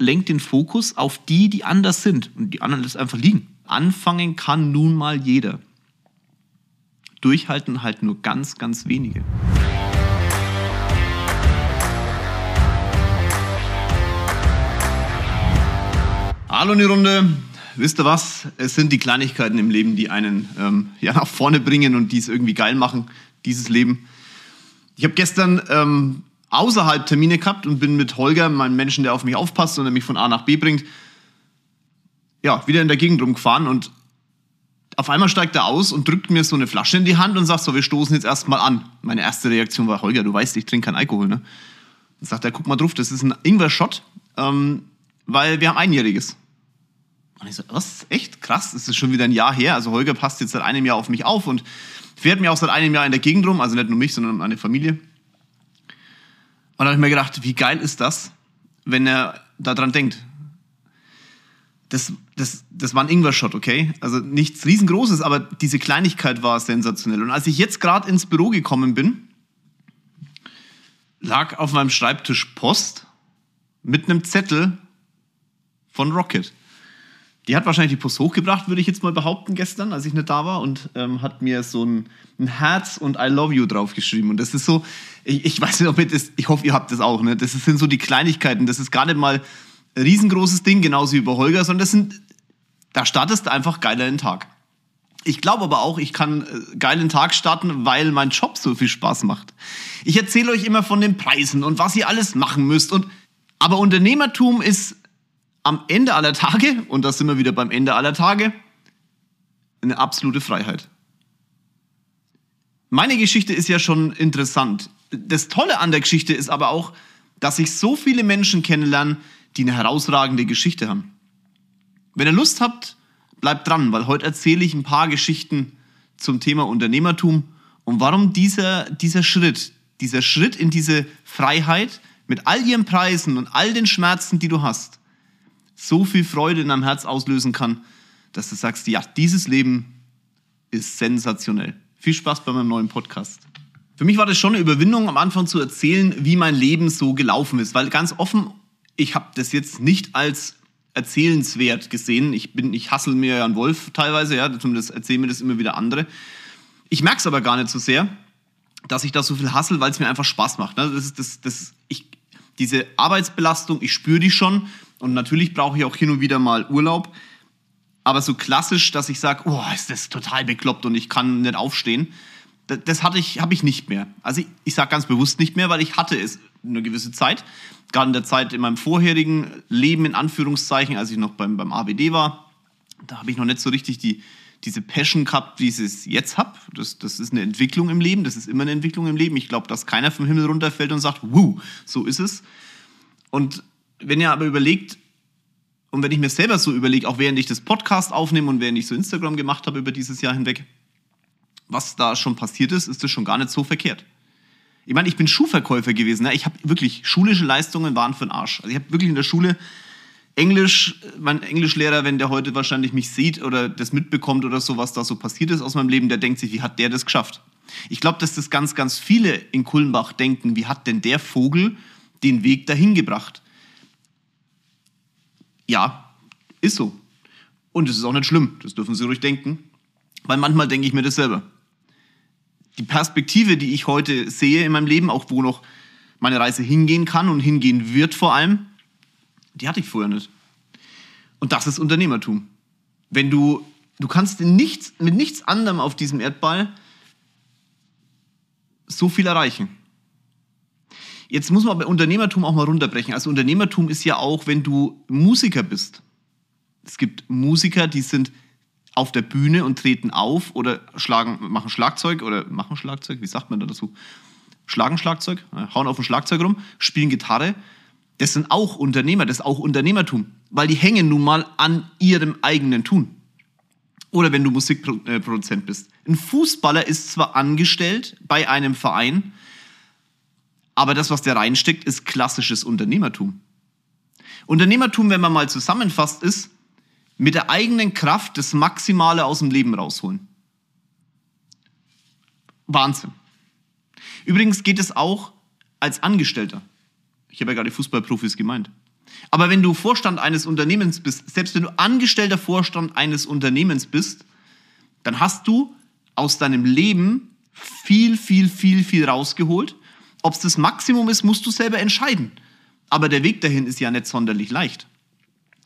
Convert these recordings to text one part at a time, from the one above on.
lenkt den Fokus auf die, die anders sind und die anderen lässt einfach liegen. Anfangen kann nun mal jeder. Durchhalten halt nur ganz, ganz wenige. Hallo in die Runde. Wisst ihr was? Es sind die Kleinigkeiten im Leben, die einen ähm, ja, nach vorne bringen und die es irgendwie geil machen, dieses Leben. Ich habe gestern ähm, außerhalb Termine gehabt und bin mit Holger, meinem Menschen, der auf mich aufpasst und der mich von A nach B bringt, ja, wieder in der Gegend rumgefahren und auf einmal steigt er aus und drückt mir so eine Flasche in die Hand und sagt so, wir stoßen jetzt erstmal an. Meine erste Reaktion war, Holger, du weißt, ich trinke keinen Alkohol, ne? Dann sagt er, guck mal drauf, das ist ein Ingwer-Shot, ähm, weil wir haben Einjähriges. Und ich so, was? Echt? Krass, das ist schon wieder ein Jahr her. Also Holger passt jetzt seit einem Jahr auf mich auf und fährt mir auch seit einem Jahr in der Gegend rum, also nicht nur mich, sondern meine Familie. Und da habe ich mir gedacht, wie geil ist das, wenn er daran denkt. Das, das, das war ein Ingwer-Shot, okay? Also nichts riesengroßes, aber diese Kleinigkeit war sensationell. Und als ich jetzt gerade ins Büro gekommen bin, lag auf meinem Schreibtisch Post mit einem Zettel von Rocket. Die hat wahrscheinlich die Post hochgebracht, würde ich jetzt mal behaupten, gestern, als ich nicht da war, und ähm, hat mir so ein, ein, Herz und I love you draufgeschrieben. Und das ist so, ich, ich weiß nicht, ob ihr das, ich hoffe, ihr habt das auch, ne? Das sind so die Kleinigkeiten. Das ist gar nicht mal ein riesengroßes Ding, genauso wie über Holger, sondern das sind, da startest du einfach geiler in den Tag. Ich glaube aber auch, ich kann äh, geilen Tag starten, weil mein Job so viel Spaß macht. Ich erzähle euch immer von den Preisen und was ihr alles machen müsst. Und, aber Unternehmertum ist am Ende aller Tage, und da sind wir wieder beim Ende aller Tage, eine absolute Freiheit. Meine Geschichte ist ja schon interessant. Das Tolle an der Geschichte ist aber auch, dass ich so viele Menschen kennenlerne, die eine herausragende Geschichte haben. Wenn ihr Lust habt, bleibt dran, weil heute erzähle ich ein paar Geschichten zum Thema Unternehmertum und warum dieser, dieser Schritt, dieser Schritt in diese Freiheit mit all ihren Preisen und all den Schmerzen, die du hast, so viel Freude in deinem Herz auslösen kann, dass du sagst, ja, dieses Leben ist sensationell. Viel Spaß bei meinem neuen Podcast. Für mich war das schon eine Überwindung, am Anfang zu erzählen, wie mein Leben so gelaufen ist, weil ganz offen, ich habe das jetzt nicht als erzählenswert gesehen. Ich bin, ich hassel mir ja einen Wolf teilweise, ja, zumindest erzählen mir das immer wieder andere. Ich merke es aber gar nicht so sehr, dass ich da so viel hassel, weil es mir einfach Spaß macht. Ne? Das ist das, das, ich, diese Arbeitsbelastung, ich spüre die schon. Und natürlich brauche ich auch hin und wieder mal Urlaub. Aber so klassisch, dass ich sage, oh, ist das total bekloppt und ich kann nicht aufstehen, das, hatte ich, habe ich nicht mehr. Also ich, ich sage ganz bewusst nicht mehr, weil ich hatte es eine gewisse Zeit. Gerade in der Zeit in meinem vorherigen Leben, in Anführungszeichen, als ich noch beim, beim ABD war, da habe ich noch nicht so richtig die, diese Passion gehabt, wie ich es jetzt habe. Das, das ist eine Entwicklung im Leben, das ist immer eine Entwicklung im Leben. Ich glaube, dass keiner vom Himmel runterfällt und sagt, wuh, so ist es. Und wenn ihr aber überlegt, und wenn ich mir selber so überlege, auch während ich das Podcast aufnehme und während ich so Instagram gemacht habe über dieses Jahr hinweg, was da schon passiert ist, ist das schon gar nicht so verkehrt. Ich meine, ich bin Schuhverkäufer gewesen. Ne? Ich habe wirklich, schulische Leistungen waren für den Arsch. Also ich habe wirklich in der Schule Englisch, mein Englischlehrer, wenn der heute wahrscheinlich mich sieht oder das mitbekommt oder so, was da so passiert ist aus meinem Leben, der denkt sich, wie hat der das geschafft? Ich glaube, dass das ganz, ganz viele in Kulmbach denken, wie hat denn der Vogel den Weg dahin gebracht? Ja, ist so. Und es ist auch nicht schlimm, das dürfen Sie ruhig denken, weil manchmal denke ich mir das selber. Die Perspektive, die ich heute sehe in meinem Leben, auch wo noch meine Reise hingehen kann und hingehen wird vor allem, die hatte ich vorher nicht. Und das ist Unternehmertum. Wenn du, du kannst nichts, mit nichts anderem auf diesem Erdball so viel erreichen. Jetzt muss man bei Unternehmertum auch mal runterbrechen. Also Unternehmertum ist ja auch, wenn du Musiker bist. Es gibt Musiker, die sind auf der Bühne und treten auf oder schlagen, machen Schlagzeug oder machen Schlagzeug, wie sagt man da dazu? Schlagen Schlagzeug, äh, hauen auf dem Schlagzeug rum, spielen Gitarre. Das sind auch Unternehmer, das ist auch Unternehmertum, weil die hängen nun mal an ihrem eigenen Tun. Oder wenn du Musikproduzent bist. Ein Fußballer ist zwar angestellt bei einem Verein, aber das, was der reinsteckt, ist klassisches Unternehmertum. Unternehmertum, wenn man mal zusammenfasst, ist, mit der eigenen Kraft das Maximale aus dem Leben rausholen. Wahnsinn. Übrigens geht es auch als Angestellter. Ich habe ja gerade Fußballprofis gemeint. Aber wenn du Vorstand eines Unternehmens bist, selbst wenn du angestellter Vorstand eines Unternehmens bist, dann hast du aus deinem Leben viel, viel, viel, viel rausgeholt. Ob es das Maximum ist, musst du selber entscheiden. Aber der Weg dahin ist ja nicht sonderlich leicht.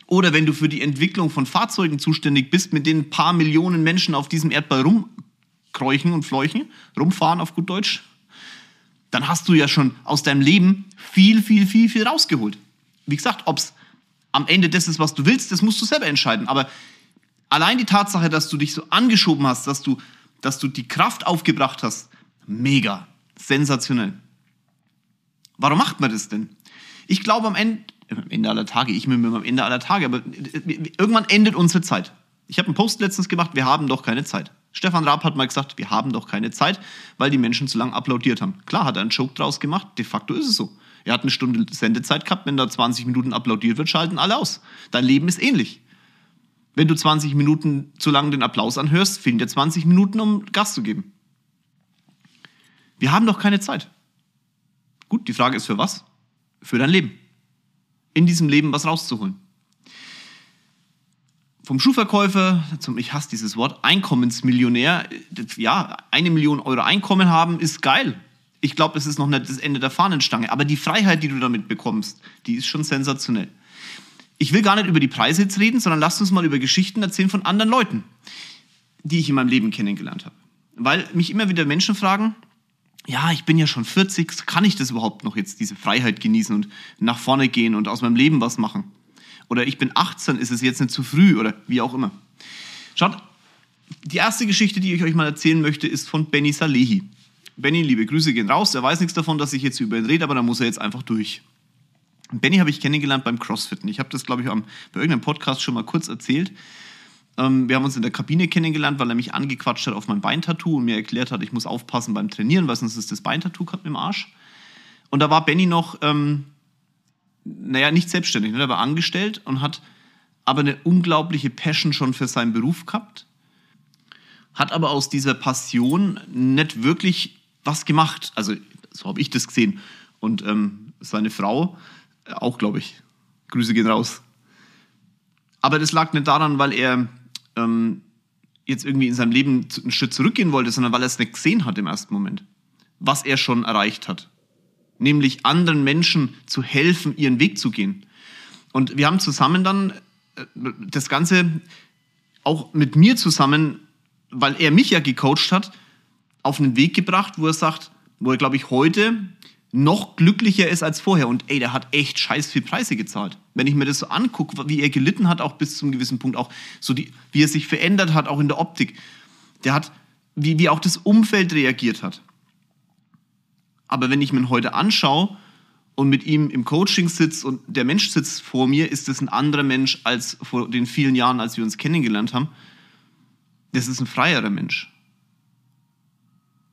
Oder wenn du für die Entwicklung von Fahrzeugen zuständig bist, mit denen ein paar Millionen Menschen auf diesem Erdball rumkräuchen und fleuchen, rumfahren auf gut Deutsch, dann hast du ja schon aus deinem Leben viel, viel, viel, viel rausgeholt. Wie gesagt, ob es am Ende das ist, was du willst, das musst du selber entscheiden. Aber allein die Tatsache, dass du dich so angeschoben hast, dass du, dass du die Kraft aufgebracht hast, mega, sensationell. Warum macht man das denn? Ich glaube am Ende, am Ende aller Tage, ich bin mir am Ende aller Tage, aber irgendwann endet unsere Zeit. Ich habe einen Post letztens gemacht, wir haben doch keine Zeit. Stefan Raab hat mal gesagt, wir haben doch keine Zeit, weil die Menschen zu lange applaudiert haben. Klar hat er einen Joke draus gemacht, de facto ist es so. Er hat eine Stunde Sendezeit gehabt, wenn da 20 Minuten applaudiert wird, schalten alle aus. Dein Leben ist ähnlich. Wenn du 20 Minuten zu lang den Applaus anhörst, fehlen dir 20 Minuten, um Gas zu geben. Wir haben doch keine Zeit. Gut, die Frage ist für was? Für dein Leben. In diesem Leben was rauszuholen. Vom Schuhverkäufer zum, ich hasse dieses Wort, Einkommensmillionär. Ja, eine Million Euro Einkommen haben ist geil ich glaube, es ist noch nicht das Ende der Fahnenstange. Aber die Freiheit, die du damit bekommst, die ist schon sensationell. Ich will gar nicht über die Preise jetzt reden, sondern lasst uns mal über Geschichten erzählen von anderen Leuten, die ich in meinem Leben kennengelernt habe. Weil mich immer wieder Menschen fragen, ja, ich bin ja schon 40, kann ich das überhaupt noch jetzt, diese Freiheit genießen und nach vorne gehen und aus meinem Leben was machen? Oder ich bin 18, ist es jetzt nicht zu früh oder wie auch immer. Schaut, die erste Geschichte, die ich euch mal erzählen möchte, ist von Benny Salehi. Benny, liebe Grüße gehen raus. Er weiß nichts davon, dass ich jetzt über ihn rede, aber da muss er jetzt einfach durch. Benny habe ich kennengelernt beim Crossfitten. Ich habe das, glaube ich, bei irgendeinem Podcast schon mal kurz erzählt. Ähm, wir haben uns in der Kabine kennengelernt, weil er mich angequatscht hat auf mein Beintattoo und mir erklärt hat, ich muss aufpassen beim Trainieren, weil sonst ist das Beintattoo im Arsch. Und da war Benny noch, ähm, naja, nicht selbstständig, ne? er war angestellt und hat aber eine unglaubliche Passion schon für seinen Beruf gehabt, hat aber aus dieser Passion nicht wirklich was gemacht. Also so habe ich das gesehen. Und ähm, seine Frau äh, auch, glaube ich. Grüße gehen raus. Aber das lag nicht daran, weil er ähm, jetzt irgendwie in seinem Leben einen Schritt zurückgehen wollte, sondern weil er es nicht gesehen hat im ersten Moment, was er schon erreicht hat. Nämlich anderen Menschen zu helfen, ihren Weg zu gehen. Und wir haben zusammen dann äh, das Ganze auch mit mir zusammen, weil er mich ja gecoacht hat, auf einen Weg gebracht, wo er sagt, wo er, glaube ich, heute noch glücklicher ist als vorher. Und ey, der hat echt scheiß viel Preise gezahlt. Wenn ich mir das so angucke, wie er gelitten hat, auch bis zum gewissen Punkt, auch so die, wie er sich verändert hat, auch in der Optik. Der hat, wie, wie auch das Umfeld reagiert hat. Aber wenn ich mir ihn heute anschaue und mit ihm im Coaching sitze und der Mensch sitzt vor mir, ist das ein anderer Mensch als vor den vielen Jahren, als wir uns kennengelernt haben. Das ist ein freierer Mensch.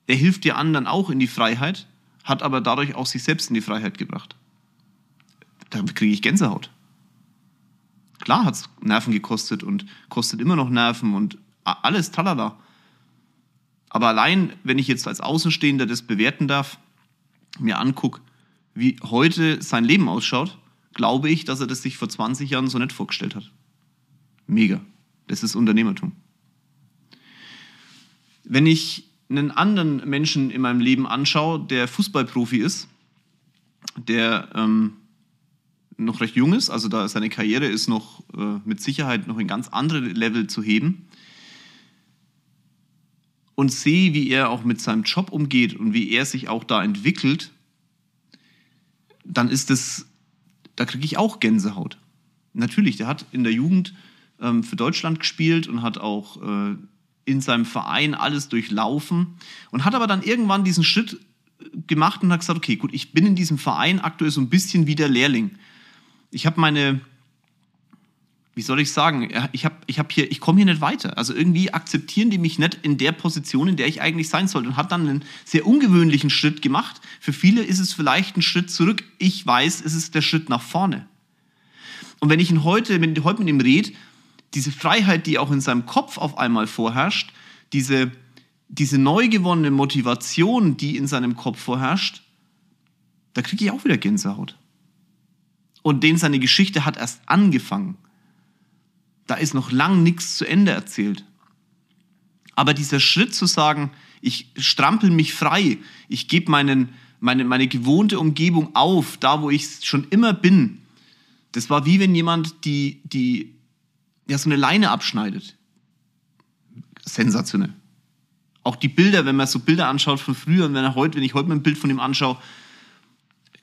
Der hilft dir anderen auch in die Freiheit, hat aber dadurch auch sich selbst in die Freiheit gebracht. Da kriege ich Gänsehaut. Klar hat es Nerven gekostet und kostet immer noch Nerven und alles talala. Aber allein, wenn ich jetzt als Außenstehender das bewerten darf, mir angucke, wie heute sein Leben ausschaut, glaube ich, dass er das sich vor 20 Jahren so nicht vorgestellt hat. Mega. Das ist Unternehmertum. Wenn ich einen anderen Menschen in meinem Leben anschaue, der Fußballprofi ist, der ähm, noch recht jung ist, also da seine Karriere ist noch äh, mit Sicherheit noch in ganz andere Level zu heben und sehe, wie er auch mit seinem Job umgeht und wie er sich auch da entwickelt, dann ist das, da kriege ich auch Gänsehaut. Natürlich, der hat in der Jugend ähm, für Deutschland gespielt und hat auch äh, in seinem Verein alles durchlaufen und hat aber dann irgendwann diesen Schritt gemacht und hat gesagt, okay, gut, ich bin in diesem Verein aktuell so ein bisschen wie der Lehrling. Ich habe meine, wie soll ich sagen, ich habe ich hab hier, ich komme hier nicht weiter. Also irgendwie akzeptieren die mich nicht in der Position, in der ich eigentlich sein sollte und hat dann einen sehr ungewöhnlichen Schritt gemacht. Für viele ist es vielleicht ein Schritt zurück. Ich weiß, es ist der Schritt nach vorne. Und wenn ich ihn heute, wenn ich heute mit ihm rede, diese Freiheit, die auch in seinem Kopf auf einmal vorherrscht, diese, diese neu gewonnene Motivation, die in seinem Kopf vorherrscht, da kriege ich auch wieder Gänsehaut. Und den seine Geschichte hat erst angefangen. Da ist noch lang nichts zu Ende erzählt. Aber dieser Schritt zu sagen, ich strampel mich frei, ich gebe meinen, meine, meine gewohnte Umgebung auf, da wo ich schon immer bin, das war wie wenn jemand die, die, ja, so eine Leine abschneidet. Sensationell. Auch die Bilder, wenn man so Bilder anschaut von früher und wenn, er heute, wenn ich heute mal ein Bild von ihm anschaue,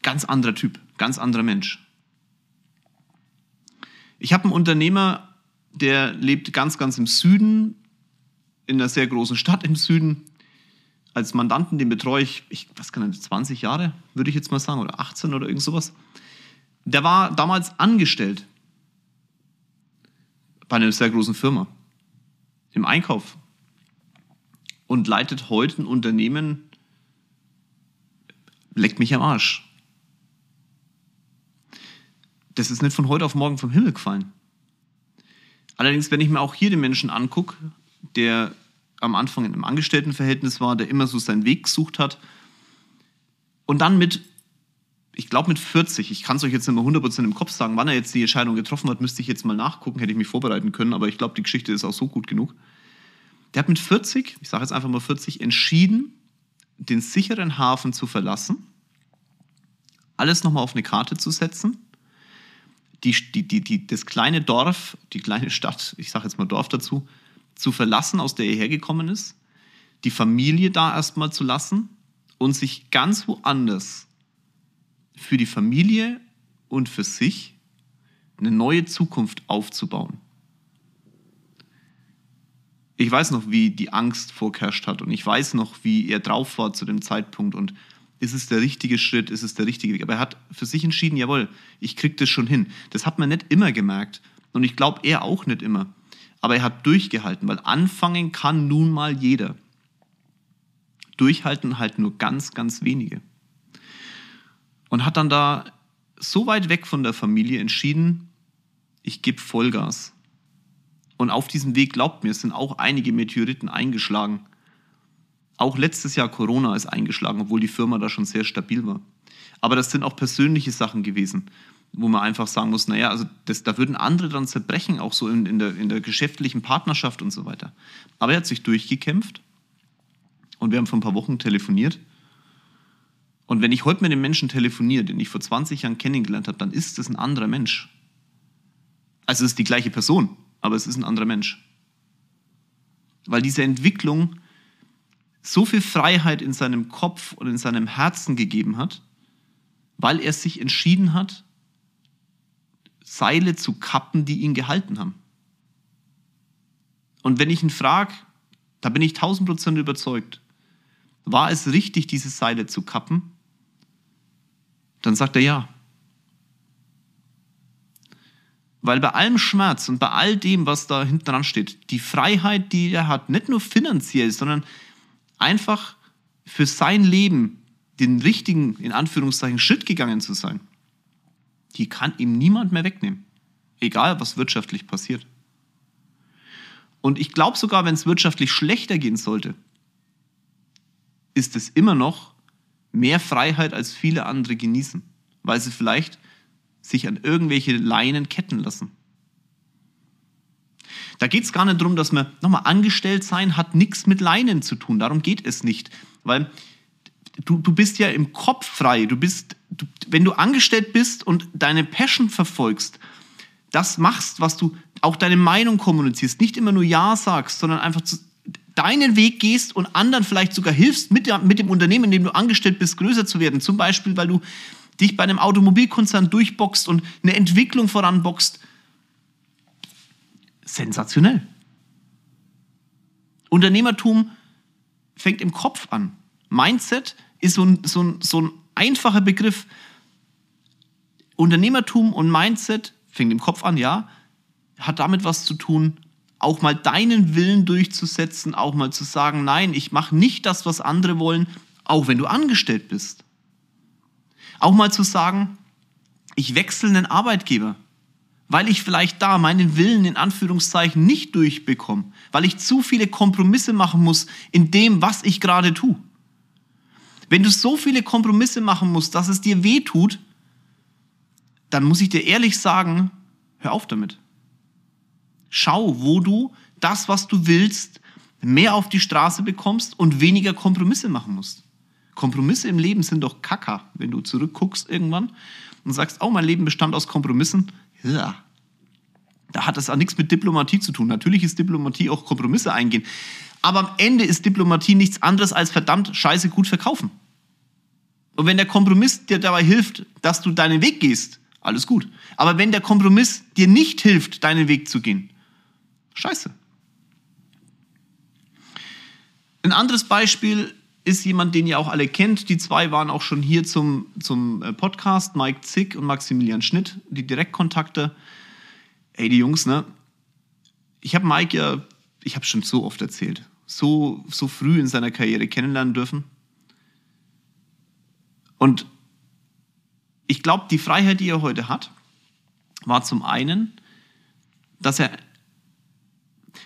ganz anderer Typ, ganz anderer Mensch. Ich habe einen Unternehmer, der lebt ganz, ganz im Süden, in einer sehr großen Stadt im Süden. Als Mandanten, den betreue ich, ich was kann ich, 20 Jahre, würde ich jetzt mal sagen, oder 18 oder irgend sowas. Der war damals angestellt bei einer sehr großen Firma im Einkauf und leitet heute ein Unternehmen, leckt mich am Arsch. Das ist nicht von heute auf morgen vom Himmel gefallen. Allerdings, wenn ich mir auch hier den Menschen angucke, der am Anfang in einem Angestelltenverhältnis war, der immer so seinen Weg gesucht hat und dann mit, ich glaube mit 40, ich kann es euch jetzt nicht mehr 100% im Kopf sagen, wann er jetzt die Entscheidung getroffen hat, müsste ich jetzt mal nachgucken, hätte ich mich vorbereiten können, aber ich glaube, die Geschichte ist auch so gut genug. Der hat mit 40, ich sage jetzt einfach mal 40, entschieden, den sicheren Hafen zu verlassen, alles nochmal auf eine Karte zu setzen, die, die, die, das kleine Dorf, die kleine Stadt, ich sage jetzt mal Dorf dazu, zu verlassen, aus der er hergekommen ist, die Familie da erstmal zu lassen und sich ganz woanders für die Familie und für sich eine neue Zukunft aufzubauen. Ich weiß noch, wie die Angst vorherrscht hat und ich weiß noch, wie er drauf war zu dem Zeitpunkt und ist es der richtige Schritt, ist es der richtige Weg. Aber er hat für sich entschieden, jawohl, ich krieg das schon hin. Das hat man nicht immer gemerkt und ich glaube, er auch nicht immer. Aber er hat durchgehalten, weil anfangen kann nun mal jeder. Durchhalten halt nur ganz, ganz wenige. Und hat dann da so weit weg von der Familie entschieden, ich gebe Vollgas. Und auf diesem Weg, glaubt mir, sind auch einige Meteoriten eingeschlagen. Auch letztes Jahr Corona ist eingeschlagen, obwohl die Firma da schon sehr stabil war. Aber das sind auch persönliche Sachen gewesen, wo man einfach sagen muss, naja, also das, da würden andere dann zerbrechen, auch so in, in, der, in der geschäftlichen Partnerschaft und so weiter. Aber er hat sich durchgekämpft und wir haben vor ein paar Wochen telefoniert. Und wenn ich heute mit dem Menschen telefoniere, den ich vor 20 Jahren kennengelernt habe, dann ist es ein anderer Mensch. Also es ist die gleiche Person, aber es ist ein anderer Mensch. Weil diese Entwicklung so viel Freiheit in seinem Kopf und in seinem Herzen gegeben hat, weil er sich entschieden hat, Seile zu kappen, die ihn gehalten haben. Und wenn ich ihn frage, da bin ich tausend Prozent überzeugt, war es richtig, diese Seile zu kappen? Dann sagt er ja. Weil bei allem Schmerz und bei all dem, was da hinten dran steht, die Freiheit, die er hat, nicht nur finanziell, sondern einfach für sein Leben den richtigen, in Anführungszeichen, Schritt gegangen zu sein, die kann ihm niemand mehr wegnehmen. Egal, was wirtschaftlich passiert. Und ich glaube sogar, wenn es wirtschaftlich schlechter gehen sollte, ist es immer noch mehr Freiheit, als viele andere genießen, weil sie vielleicht sich an irgendwelche Leinen ketten lassen. Da geht es gar nicht darum, dass man, nochmal, angestellt sein hat nichts mit Leinen zu tun. Darum geht es nicht. Weil du, du bist ja im Kopf frei. Du bist, du, wenn du angestellt bist und deine Passion verfolgst, das machst, was du, auch deine Meinung kommunizierst, nicht immer nur Ja sagst, sondern einfach zu, deinen Weg gehst und anderen vielleicht sogar hilfst, mit, der, mit dem Unternehmen, in dem du angestellt bist, größer zu werden. Zum Beispiel, weil du dich bei einem Automobilkonzern durchboxt und eine Entwicklung voranboxt. Sensationell. Unternehmertum fängt im Kopf an. Mindset ist so ein, so ein, so ein einfacher Begriff. Unternehmertum und Mindset fängt im Kopf an, ja, hat damit was zu tun, auch mal deinen Willen durchzusetzen, auch mal zu sagen, nein, ich mache nicht das, was andere wollen, auch wenn du angestellt bist. Auch mal zu sagen, ich wechsle einen Arbeitgeber, weil ich vielleicht da meinen Willen in Anführungszeichen nicht durchbekomme, weil ich zu viele Kompromisse machen muss in dem, was ich gerade tue. Wenn du so viele Kompromisse machen musst, dass es dir weh tut, dann muss ich dir ehrlich sagen, hör auf damit. Schau, wo du das, was du willst, mehr auf die Straße bekommst und weniger Kompromisse machen musst. Kompromisse im Leben sind doch Kacker, wenn du zurückguckst irgendwann und sagst, oh, mein Leben bestand aus Kompromissen. Ja. Da hat das auch nichts mit Diplomatie zu tun. Natürlich ist Diplomatie auch Kompromisse eingehen. Aber am Ende ist Diplomatie nichts anderes als verdammt scheiße gut verkaufen. Und wenn der Kompromiss dir dabei hilft, dass du deinen Weg gehst, alles gut. Aber wenn der Kompromiss dir nicht hilft, deinen Weg zu gehen, scheiße. Ein anderes Beispiel ist jemand, den ihr auch alle kennt. Die zwei waren auch schon hier zum, zum äh, Podcast, Mike Zick und Maximilian Schnitt, die Direktkontakte. Ey, die Jungs, ne? Ich habe Mike ja, ich habe schon so oft erzählt, so, so früh in seiner Karriere kennenlernen dürfen. Und ich glaube, die Freiheit, die er heute hat, war zum einen, dass er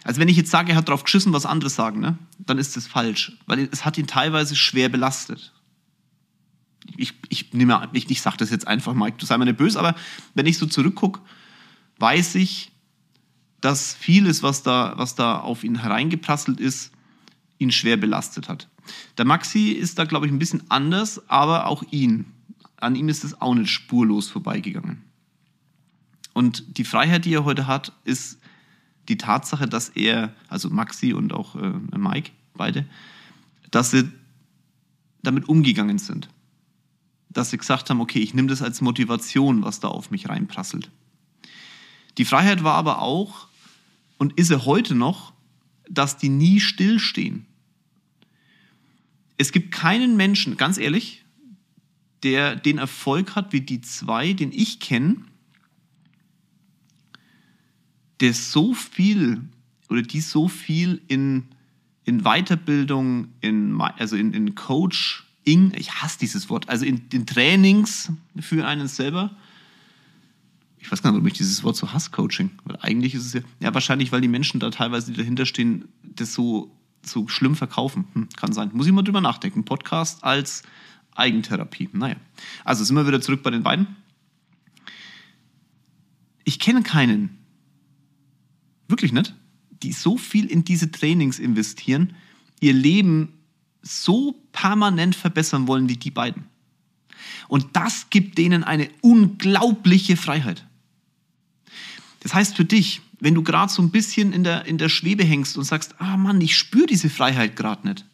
also wenn ich jetzt sage, er hat drauf geschissen, was andere sagen, ne, dann ist das falsch, weil es hat ihn teilweise schwer belastet. Ich, ich nehme, ich, ich sage das jetzt einfach mal, du sei mir nicht böse, aber wenn ich so zurückgucke, weiß ich, dass vieles, was da, was da auf ihn hereingeprasselt ist, ihn schwer belastet hat. Der Maxi ist da, glaube ich, ein bisschen anders, aber auch ihn. An ihm ist es auch nicht spurlos vorbeigegangen. Und die Freiheit, die er heute hat, ist die Tatsache, dass er, also Maxi und auch äh, Mike, beide, dass sie damit umgegangen sind. Dass sie gesagt haben, okay, ich nehme das als Motivation, was da auf mich reinprasselt. Die Freiheit war aber auch und ist er heute noch, dass die nie stillstehen. Es gibt keinen Menschen, ganz ehrlich, der den Erfolg hat wie die zwei, den ich kenne, der so viel oder die so viel in, in Weiterbildung, in, also in, in Coaching, ich hasse dieses Wort, also in den Trainings für einen selber. Ich weiß gar nicht, warum ich dieses Wort so hasse, Coaching. Weil eigentlich ist es ja, ja wahrscheinlich, weil die Menschen da teilweise, die dahinter stehen, das so, so schlimm verkaufen. Hm, kann sein. Muss ich mal drüber nachdenken. Podcast als Eigentherapie. Naja. Also sind wir wieder zurück bei den beiden. Ich kenne keinen, wirklich nicht, die so viel in diese Trainings investieren, ihr Leben so permanent verbessern wollen wie die beiden. Und das gibt denen eine unglaubliche Freiheit. Das heißt für dich, wenn du gerade so ein bisschen in der, in der Schwebe hängst und sagst, ah Mann, ich spüre diese Freiheit gerade nicht,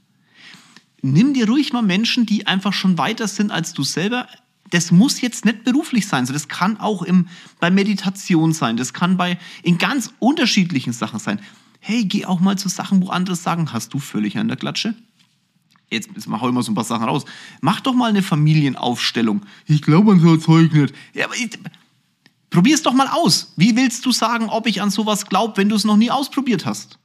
nimm dir ruhig mal Menschen, die einfach schon weiter sind als du selber, das muss jetzt nicht beruflich sein, so das kann auch im, bei Meditation sein, das kann bei in ganz unterschiedlichen Sachen sein. Hey, geh auch mal zu Sachen, wo andere sagen, hast du völlig an der Klatsche? Jetzt, jetzt mach ich mal so ein paar Sachen raus. Mach doch mal eine Familienaufstellung. Ich glaube an so ein Zeug nicht. Ja, aber ich, probier's doch mal aus. Wie willst du sagen, ob ich an sowas glaube, wenn du es noch nie ausprobiert hast?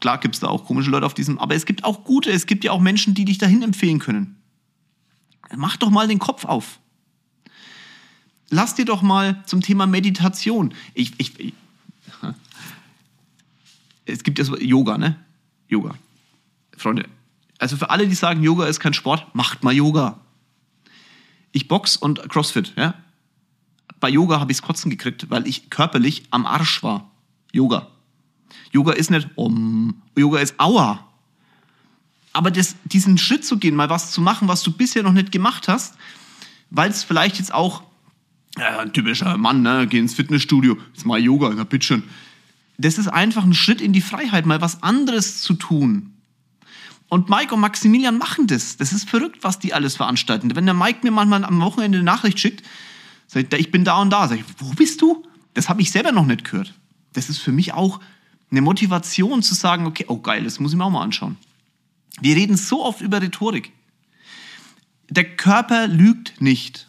Klar gibt es da auch komische Leute auf diesem, aber es gibt auch gute, es gibt ja auch Menschen, die dich dahin empfehlen können. Mach doch mal den Kopf auf. Lass dir doch mal zum Thema Meditation. Ich, ich, ich es gibt ja so Yoga, ne? Yoga. Freunde, also für alle, die sagen, Yoga ist kein Sport, macht mal Yoga. Ich box und Crossfit, ja? Bei Yoga habe ich es kotzen gekriegt, weil ich körperlich am Arsch war. Yoga. Yoga ist nicht um, Yoga ist aua. Aber das, diesen Schritt zu gehen, mal was zu machen, was du bisher noch nicht gemacht hast, weil es vielleicht jetzt auch, ja, ein typischer Mann, ne, geh ins Fitnessstudio, jetzt mal Yoga, na bitteschön. Das ist einfach ein Schritt in die Freiheit, mal was anderes zu tun. Und Mike und Maximilian machen das. Das ist verrückt, was die alles veranstalten. Wenn der Mike mir manchmal am Wochenende eine Nachricht schickt, sagt ich bin da und da, sag ich, wo bist du? Das habe ich selber noch nicht gehört. Das ist für mich auch eine Motivation zu sagen, okay, oh geil, das muss ich mir auch mal anschauen. Wir reden so oft über Rhetorik. Der Körper lügt nicht.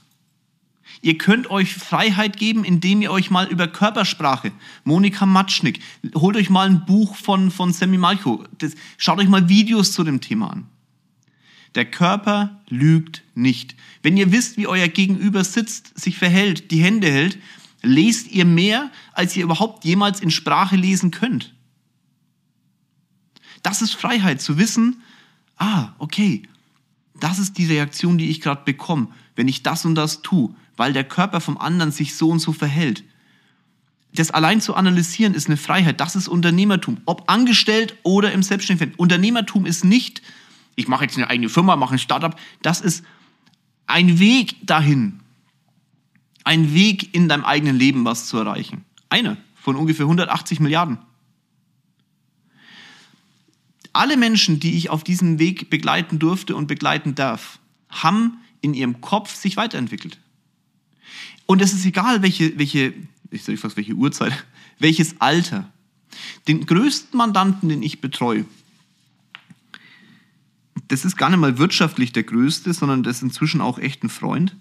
Ihr könnt euch Freiheit geben, indem ihr euch mal über Körpersprache, Monika Matschnick, holt euch mal ein Buch von, von Sammy Malcho, das, schaut euch mal Videos zu dem Thema an. Der Körper lügt nicht. Wenn ihr wisst, wie euer Gegenüber sitzt, sich verhält, die Hände hält, lest ihr mehr, als ihr überhaupt jemals in Sprache lesen könnt. Das ist Freiheit, zu wissen, ah, okay, das ist die Reaktion, die ich gerade bekomme, wenn ich das und das tue, weil der Körper vom anderen sich so und so verhält. Das allein zu analysieren ist eine Freiheit. Das ist Unternehmertum. Ob angestellt oder im Selbstständigen. Unternehmertum ist nicht, ich mache jetzt eine eigene Firma, mache ein Startup. Das ist ein Weg dahin. Ein Weg in deinem eigenen Leben was zu erreichen. Einer von ungefähr 180 Milliarden. Alle Menschen, die ich auf diesem Weg begleiten durfte und begleiten darf, haben in ihrem Kopf sich weiterentwickelt. Und es ist egal, welche, welche, ich sage welche Uhrzeit, welches Alter. Den größten Mandanten, den ich betreue, das ist gar nicht mal wirtschaftlich der größte, sondern das ist inzwischen auch echt ein Freund.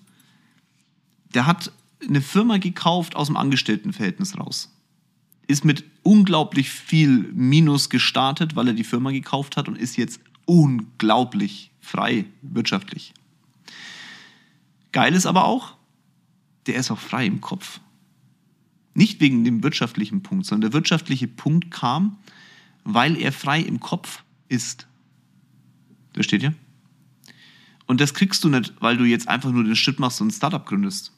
Der hat eine Firma gekauft aus dem Angestelltenverhältnis raus ist mit unglaublich viel Minus gestartet, weil er die Firma gekauft hat und ist jetzt unglaublich frei wirtschaftlich. Geil ist aber auch, der ist auch frei im Kopf. Nicht wegen dem wirtschaftlichen Punkt, sondern der wirtschaftliche Punkt kam, weil er frei im Kopf ist. Versteht ihr? Und das kriegst du nicht, weil du jetzt einfach nur den Schritt machst und ein Startup gründest.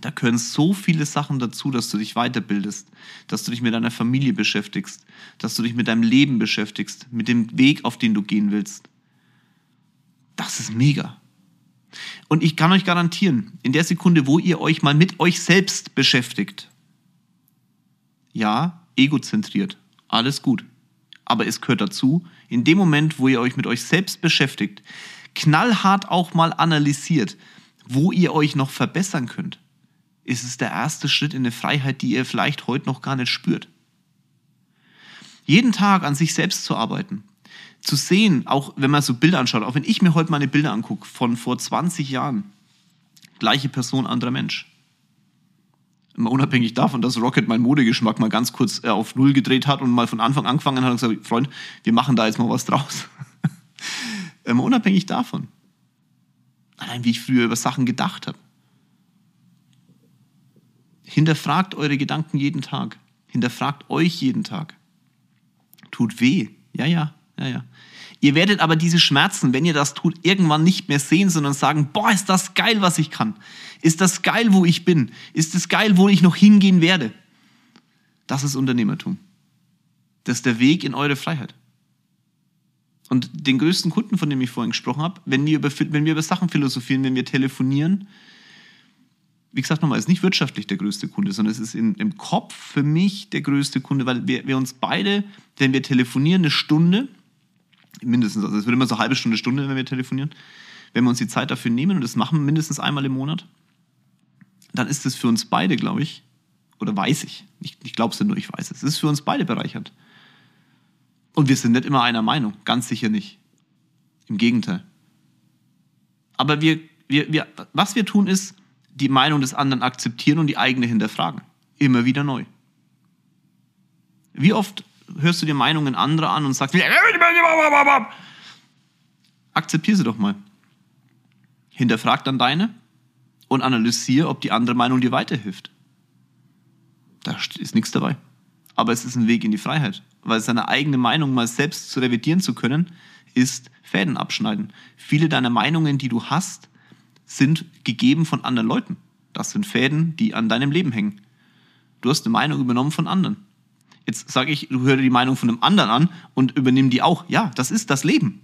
Da gehören so viele Sachen dazu, dass du dich weiterbildest, dass du dich mit deiner Familie beschäftigst, dass du dich mit deinem Leben beschäftigst, mit dem Weg, auf den du gehen willst. Das ist mega. Und ich kann euch garantieren, in der Sekunde, wo ihr euch mal mit euch selbst beschäftigt, ja, egozentriert, alles gut. Aber es gehört dazu, in dem Moment, wo ihr euch mit euch selbst beschäftigt, knallhart auch mal analysiert, wo ihr euch noch verbessern könnt ist es der erste Schritt in eine Freiheit, die ihr vielleicht heute noch gar nicht spürt. Jeden Tag an sich selbst zu arbeiten, zu sehen, auch wenn man so Bilder anschaut, auch wenn ich mir heute meine Bilder angucke von vor 20 Jahren, gleiche Person, anderer Mensch. Immer unabhängig davon, dass Rocket meinen Modegeschmack mal ganz kurz äh, auf Null gedreht hat und mal von Anfang angefangen hat und gesagt, Freund, wir machen da jetzt mal was draus. Immer unabhängig davon. Allein wie ich früher über Sachen gedacht habe. Hinterfragt eure Gedanken jeden Tag. Hinterfragt euch jeden Tag. Tut weh. Ja, ja, ja, ja. Ihr werdet aber diese Schmerzen, wenn ihr das tut, irgendwann nicht mehr sehen, sondern sagen, boah, ist das geil, was ich kann. Ist das geil, wo ich bin. Ist das geil, wo ich noch hingehen werde. Das ist Unternehmertum. Das ist der Weg in eure Freiheit. Und den größten Kunden, von dem ich vorhin gesprochen habe, wenn wir über, wenn wir über Sachen philosophieren, wenn wir telefonieren, wie gesagt, nochmal, ist nicht wirtschaftlich der größte Kunde, sondern es ist in, im Kopf für mich der größte Kunde, weil wir, wir uns beide, wenn wir telefonieren, eine Stunde, mindestens, also es wird immer so eine halbe Stunde, Stunde, wenn wir telefonieren, wenn wir uns die Zeit dafür nehmen und das machen mindestens einmal im Monat, dann ist es für uns beide, glaube ich, oder weiß ich, ich, ich glaube es nur, ich weiß es, es ist für uns beide bereichernd. Und wir sind nicht immer einer Meinung, ganz sicher nicht. Im Gegenteil. Aber wir, wir, wir, was wir tun ist, die Meinung des anderen akzeptieren und die eigene hinterfragen. Immer wieder neu. Wie oft hörst du dir Meinungen anderer an und sagst, akzeptiere sie doch mal. Hinterfrag dann deine und analysiere, ob die andere Meinung dir weiterhilft. Da ist nichts dabei. Aber es ist ein Weg in die Freiheit, weil seine eigene Meinung mal selbst zu revidieren zu können, ist Fäden abschneiden. Viele deiner Meinungen, die du hast, sind gegeben von anderen Leuten. Das sind Fäden, die an deinem Leben hängen. Du hast eine Meinung übernommen von anderen. Jetzt sage ich, du hör dir die Meinung von einem anderen an und übernimm die auch. Ja, das ist das Leben.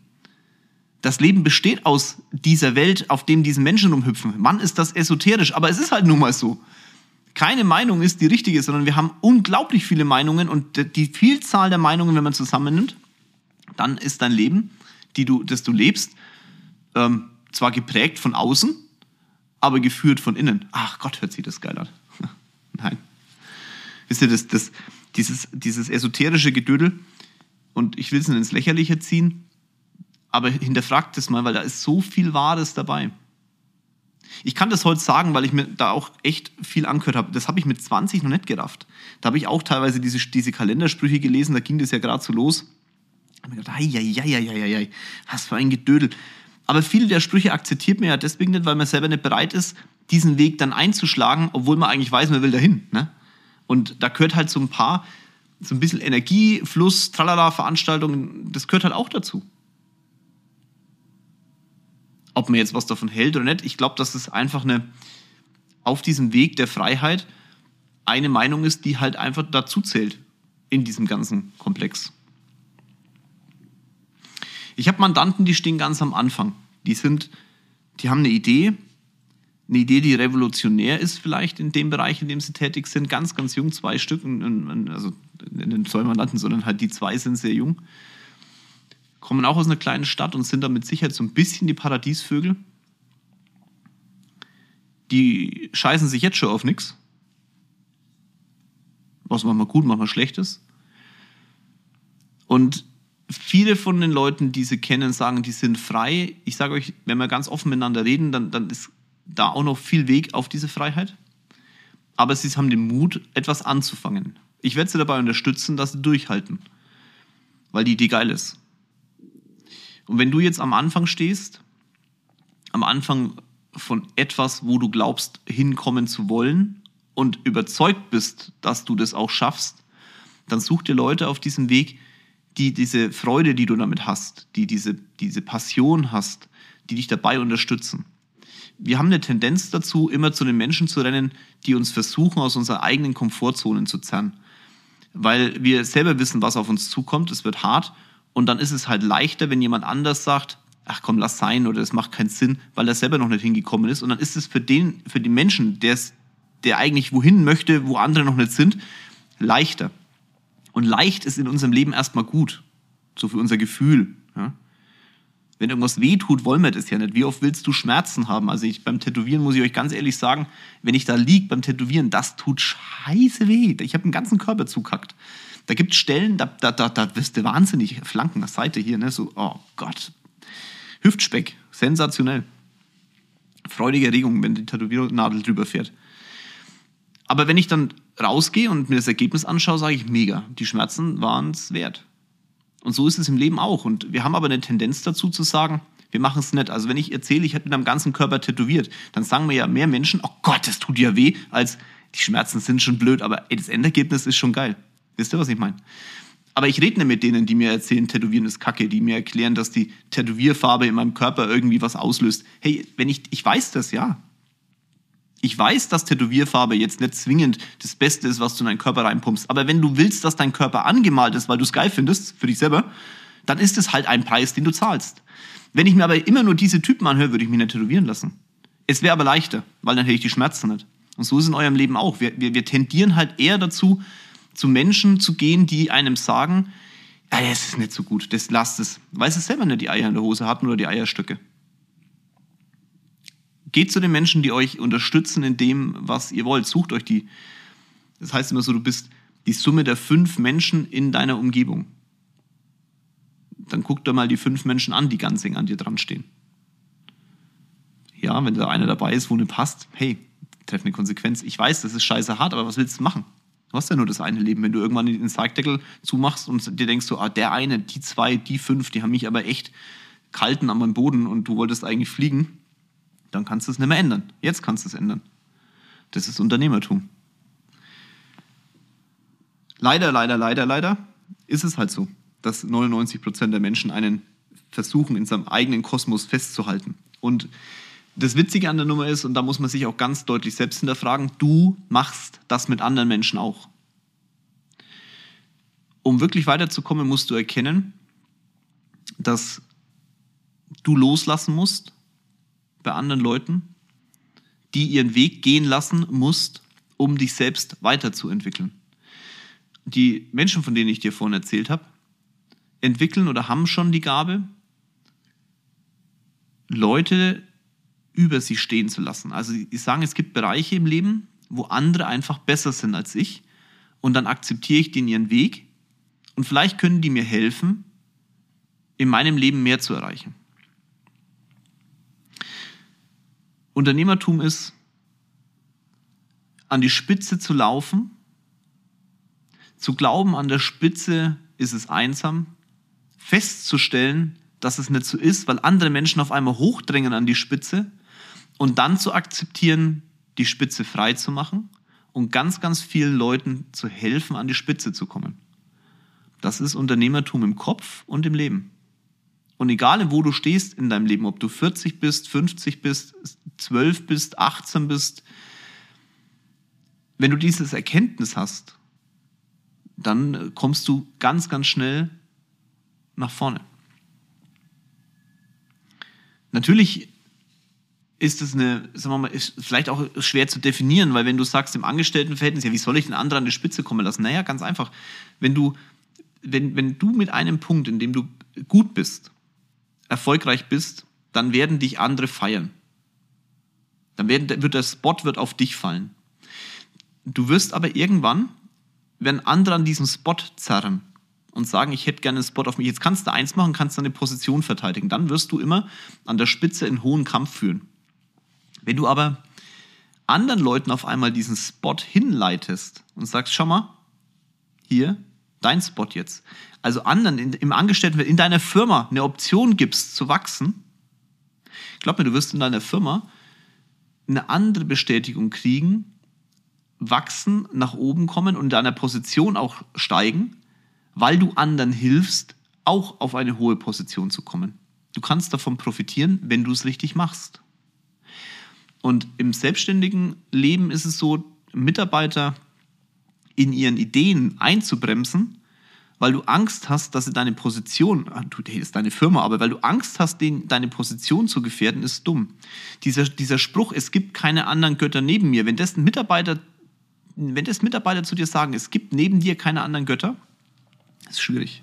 Das Leben besteht aus dieser Welt, auf dem diese Menschen umhüpfen. Mann, ist das esoterisch, aber es ist halt nun mal so. Keine Meinung ist die richtige, sondern wir haben unglaublich viele Meinungen und die Vielzahl der Meinungen, wenn man zusammennimmt, dann ist dein Leben, die du, das du lebst, ähm, zwar geprägt von außen, aber geführt von innen. Ach Gott, hört sich das geil an. Nein. Wisst ihr, das, das, dieses, dieses esoterische Gedödel, und ich will es nicht ins Lächerliche ziehen, aber hinterfragt es mal, weil da ist so viel Wahres dabei. Ich kann das heute sagen, weil ich mir da auch echt viel angehört habe. Das habe ich mit 20 noch nicht gerafft. Da habe ich auch teilweise diese, diese Kalendersprüche gelesen, da ging das ja gerade so los. Da habe ich gedacht, ei, ei, ei, ei, ei, was für ein Gedödel. Aber viele der Sprüche akzeptiert man ja deswegen nicht, weil man selber nicht bereit ist, diesen Weg dann einzuschlagen, obwohl man eigentlich weiß, man will dahin. Ne? Und da gehört halt so ein paar, so ein bisschen Energie, Fluss, Tralala, Veranstaltungen, das gehört halt auch dazu. ob man jetzt was davon hält oder nicht. Ich glaube, dass es einfach eine, auf diesem Weg der Freiheit eine Meinung ist, die halt einfach dazu zählt in diesem ganzen Komplex. Ich habe Mandanten, die stehen ganz am Anfang. Die sind, die haben eine Idee, eine Idee, die revolutionär ist vielleicht in dem Bereich, in dem sie tätig sind. Ganz, ganz jung, zwei Stück, also in den zwei Mandanten, sondern halt die zwei sind sehr jung. Kommen auch aus einer kleinen Stadt und sind da mit Sicherheit so ein bisschen die Paradiesvögel. Die scheißen sich jetzt schon auf nichts. Was manchmal gut, manchmal schlecht ist. Und viele von den Leuten, die sie kennen, sagen, die sind frei. Ich sage euch, wenn wir ganz offen miteinander reden, dann, dann ist da auch noch viel Weg auf diese Freiheit. Aber sie haben den Mut, etwas anzufangen. Ich werde sie dabei unterstützen, dass sie durchhalten, weil die Idee geil ist. Und wenn du jetzt am Anfang stehst, am Anfang von etwas, wo du glaubst, hinkommen zu wollen und überzeugt bist, dass du das auch schaffst, dann such dir Leute auf diesem Weg, die diese Freude, die du damit hast, die diese, diese Passion hast, die dich dabei unterstützen wir haben eine Tendenz dazu, immer zu den Menschen zu rennen, die uns versuchen, aus unserer eigenen Komfortzone zu zerren. Weil wir selber wissen, was auf uns zukommt, es wird hart und dann ist es halt leichter, wenn jemand anders sagt, ach komm, lass sein oder es macht keinen Sinn, weil er selber noch nicht hingekommen ist. Und dann ist es für den, für den Menschen, der eigentlich wohin möchte, wo andere noch nicht sind, leichter. Und leicht ist in unserem Leben erstmal gut. So für unser Gefühl. Ja? wenn irgendwas weh tut, wollen wir das ja nicht. Wie oft willst du Schmerzen haben? Also ich, beim Tätowieren muss ich euch ganz ehrlich sagen, wenn ich da liege beim Tätowieren, das tut scheiße weh. Ich habe den ganzen Körper zukackt. Da gibt es Stellen, da, da, da, da wirst du wahnsinnig. Flanken nach Seite hier, ne? So, oh Gott. Hüftspeck, sensationell. Freudige Erregung, wenn die Tätowiernadel drüber fährt. Aber wenn ich dann rausgehe und mir das Ergebnis anschaue, sage ich mega. Die Schmerzen waren es wert. Und so ist es im Leben auch. Und wir haben aber eine Tendenz dazu zu sagen, wir machen es nicht. Also wenn ich erzähle, ich hätte mit meinem ganzen Körper tätowiert, dann sagen mir ja mehr Menschen, oh Gott, das tut ja weh, als die Schmerzen sind schon blöd, aber ey, das Endergebnis ist schon geil. Wisst ihr, was ich meine? Aber ich rede nicht mit denen, die mir erzählen, Tätowieren ist Kacke, die mir erklären, dass die Tätowierfarbe in meinem Körper irgendwie was auslöst. Hey, wenn ich, ich weiß das, ja. Ich weiß, dass Tätowierfarbe jetzt nicht zwingend das Beste ist, was du in deinen Körper reinpumpst. Aber wenn du willst, dass dein Körper angemalt ist, weil du es geil findest, für dich selber, dann ist es halt ein Preis, den du zahlst. Wenn ich mir aber immer nur diese Typen anhöre, würde ich mich nicht tätowieren lassen. Es wäre aber leichter, weil dann hätte ich die Schmerzen nicht. Und so ist es in eurem Leben auch. Wir, wir, wir tendieren halt eher dazu, zu Menschen zu gehen, die einem sagen, ja, es ist nicht so gut, das lasst es. Weil sie selber nicht die Eier in der Hose hatten oder die Eierstöcke. Geht zu den Menschen, die euch unterstützen in dem, was ihr wollt. Sucht euch die. Das heißt immer so, du bist die Summe der fünf Menschen in deiner Umgebung. Dann guckt doch mal die fünf Menschen an, die ganz eng an dir dran stehen. Ja, wenn da einer dabei ist, wo eine passt, hey, treff eine Konsequenz. Ich weiß, das ist scheiße hart, aber was willst du machen? Du hast ja nur das eine Leben. Wenn du irgendwann den Sargdeckel zumachst und dir denkst, so, ah, der eine, die zwei, die fünf, die haben mich aber echt kalten an meinem Boden und du wolltest eigentlich fliegen, dann kannst du es nicht mehr ändern. Jetzt kannst du es ändern. Das ist Unternehmertum. Leider, leider, leider, leider ist es halt so, dass 99 Prozent der Menschen einen versuchen, in seinem eigenen Kosmos festzuhalten. Und das Witzige an der Nummer ist, und da muss man sich auch ganz deutlich selbst hinterfragen, du machst das mit anderen Menschen auch. Um wirklich weiterzukommen, musst du erkennen, dass du loslassen musst bei anderen Leuten, die ihren Weg gehen lassen musst, um dich selbst weiterzuentwickeln. Die Menschen, von denen ich dir vorhin erzählt habe, entwickeln oder haben schon die Gabe, Leute über sie stehen zu lassen. Also sie sagen, es gibt Bereiche im Leben, wo andere einfach besser sind als ich und dann akzeptiere ich den ihren Weg und vielleicht können die mir helfen, in meinem Leben mehr zu erreichen. Unternehmertum ist, an die Spitze zu laufen, zu glauben, an der Spitze ist es einsam, festzustellen, dass es nicht so ist, weil andere Menschen auf einmal hochdrängen an die Spitze und dann zu akzeptieren, die Spitze frei zu machen und ganz, ganz vielen Leuten zu helfen, an die Spitze zu kommen. Das ist Unternehmertum im Kopf und im Leben. Und egal, wo du stehst in deinem Leben, ob du 40 bist, 50 bist, 12 bist, 18 bist, wenn du dieses Erkenntnis hast, dann kommst du ganz, ganz schnell nach vorne. Natürlich ist es eine, sagen wir mal, ist vielleicht auch schwer zu definieren, weil wenn du sagst im Angestelltenverhältnis, ja, wie soll ich den anderen an die Spitze kommen lassen? Naja, ganz einfach. Wenn du, wenn, wenn du mit einem Punkt, in dem du gut bist, erfolgreich bist, dann werden dich andere feiern. Dann werden, wird der Spot wird auf dich fallen. Du wirst aber irgendwann, wenn andere an diesem Spot zerren und sagen, ich hätte gerne einen Spot auf mich, jetzt kannst du eins machen, kannst deine Position verteidigen, dann wirst du immer an der Spitze in hohen Kampf führen. Wenn du aber anderen Leuten auf einmal diesen Spot hinleitest und sagst, schau mal, hier, dein Spot jetzt. Also anderen in, im Angestellten, in deiner Firma eine Option gibst zu wachsen, glaub mir, du wirst in deiner Firma eine andere Bestätigung kriegen, wachsen, nach oben kommen und in deiner Position auch steigen, weil du anderen hilfst, auch auf eine hohe Position zu kommen. Du kannst davon profitieren, wenn du es richtig machst. Und im selbstständigen Leben ist es so, Mitarbeiter in ihren Ideen einzubremsen, weil du Angst hast, dass sie deine Position, ah, du ist deine Firma, aber weil du Angst hast, den, deine Position zu gefährden, ist dumm. Dieser, dieser Spruch, es gibt keine anderen Götter neben mir, wenn das Mitarbeiter, wenn das Mitarbeiter zu dir sagen, es gibt neben dir keine anderen Götter, ist schwierig.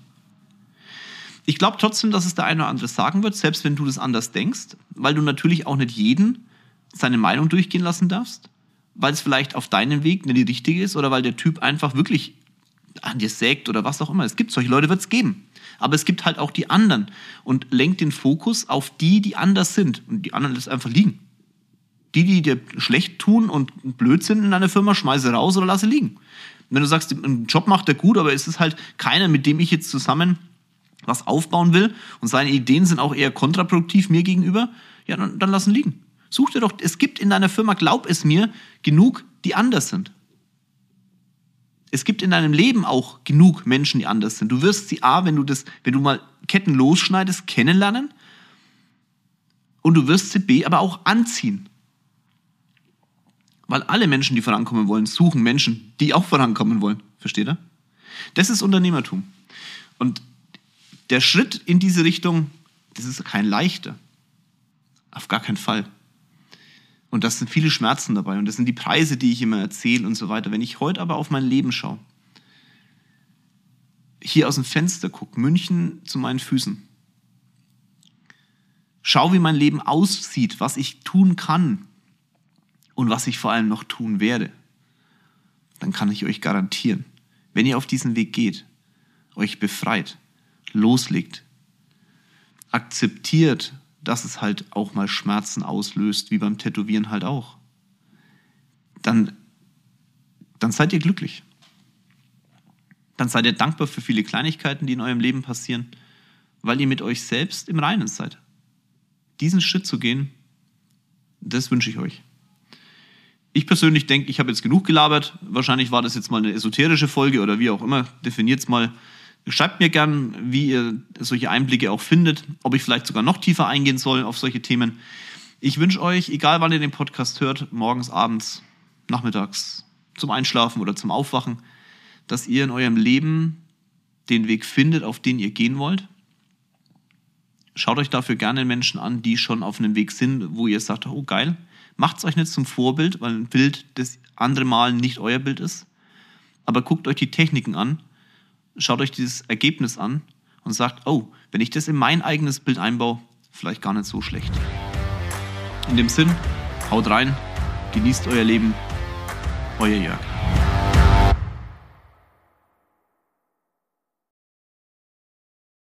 Ich glaube trotzdem, dass es der eine oder andere sagen wird, selbst wenn du das anders denkst, weil du natürlich auch nicht jeden seine Meinung durchgehen lassen darfst, weil es vielleicht auf deinem Weg nicht die richtige ist oder weil der Typ einfach wirklich an dir sägt oder was auch immer. Es gibt solche Leute, wird es geben. Aber es gibt halt auch die anderen und lenkt den Fokus auf die, die anders sind. Und die anderen lässt einfach liegen. Die, die dir schlecht tun und blöd sind in deiner Firma, schmeiße raus oder lasse liegen. wenn du sagst, einen Job macht er gut, aber es ist halt keiner, mit dem ich jetzt zusammen was aufbauen will und seine Ideen sind auch eher kontraproduktiv mir gegenüber, ja, dann, dann lass ihn liegen. Such dir doch, es gibt in deiner Firma, glaub es mir, genug, die anders sind. Es gibt in deinem Leben auch genug Menschen, die anders sind. Du wirst sie A, wenn du das, wenn du mal Ketten losschneidest, kennenlernen. Und du wirst sie B, aber auch anziehen. Weil alle Menschen, die vorankommen wollen, suchen Menschen, die auch vorankommen wollen. Versteht ihr? Das ist Unternehmertum. Und der Schritt in diese Richtung, das ist kein leichter. Auf gar keinen Fall. Und das sind viele Schmerzen dabei und das sind die Preise, die ich immer erzähle und so weiter. Wenn ich heute aber auf mein Leben schaue, hier aus dem Fenster gucke, München zu meinen Füßen, schau, wie mein Leben aussieht, was ich tun kann und was ich vor allem noch tun werde, dann kann ich euch garantieren, wenn ihr auf diesen Weg geht, euch befreit, loslegt, akzeptiert, dass es halt auch mal Schmerzen auslöst, wie beim Tätowieren halt auch, dann, dann seid ihr glücklich. Dann seid ihr dankbar für viele Kleinigkeiten, die in eurem Leben passieren, weil ihr mit euch selbst im Reinen seid. Diesen Schritt zu gehen, das wünsche ich euch. Ich persönlich denke, ich habe jetzt genug gelabert. Wahrscheinlich war das jetzt mal eine esoterische Folge oder wie auch immer. Definiert es mal. Schreibt mir gern, wie ihr solche Einblicke auch findet, ob ich vielleicht sogar noch tiefer eingehen soll auf solche Themen. Ich wünsche euch, egal wann ihr den Podcast hört, morgens, abends, nachmittags, zum Einschlafen oder zum Aufwachen, dass ihr in eurem Leben den Weg findet, auf den ihr gehen wollt. Schaut euch dafür gerne Menschen an, die schon auf einem Weg sind, wo ihr sagt, oh geil, macht es euch nicht zum Vorbild, weil ein Bild das andere Mal nicht euer Bild ist. Aber guckt euch die Techniken an schaut euch dieses Ergebnis an und sagt, oh, wenn ich das in mein eigenes Bild einbaue, vielleicht gar nicht so schlecht. In dem Sinn, haut rein, genießt euer Leben, euer Jörg.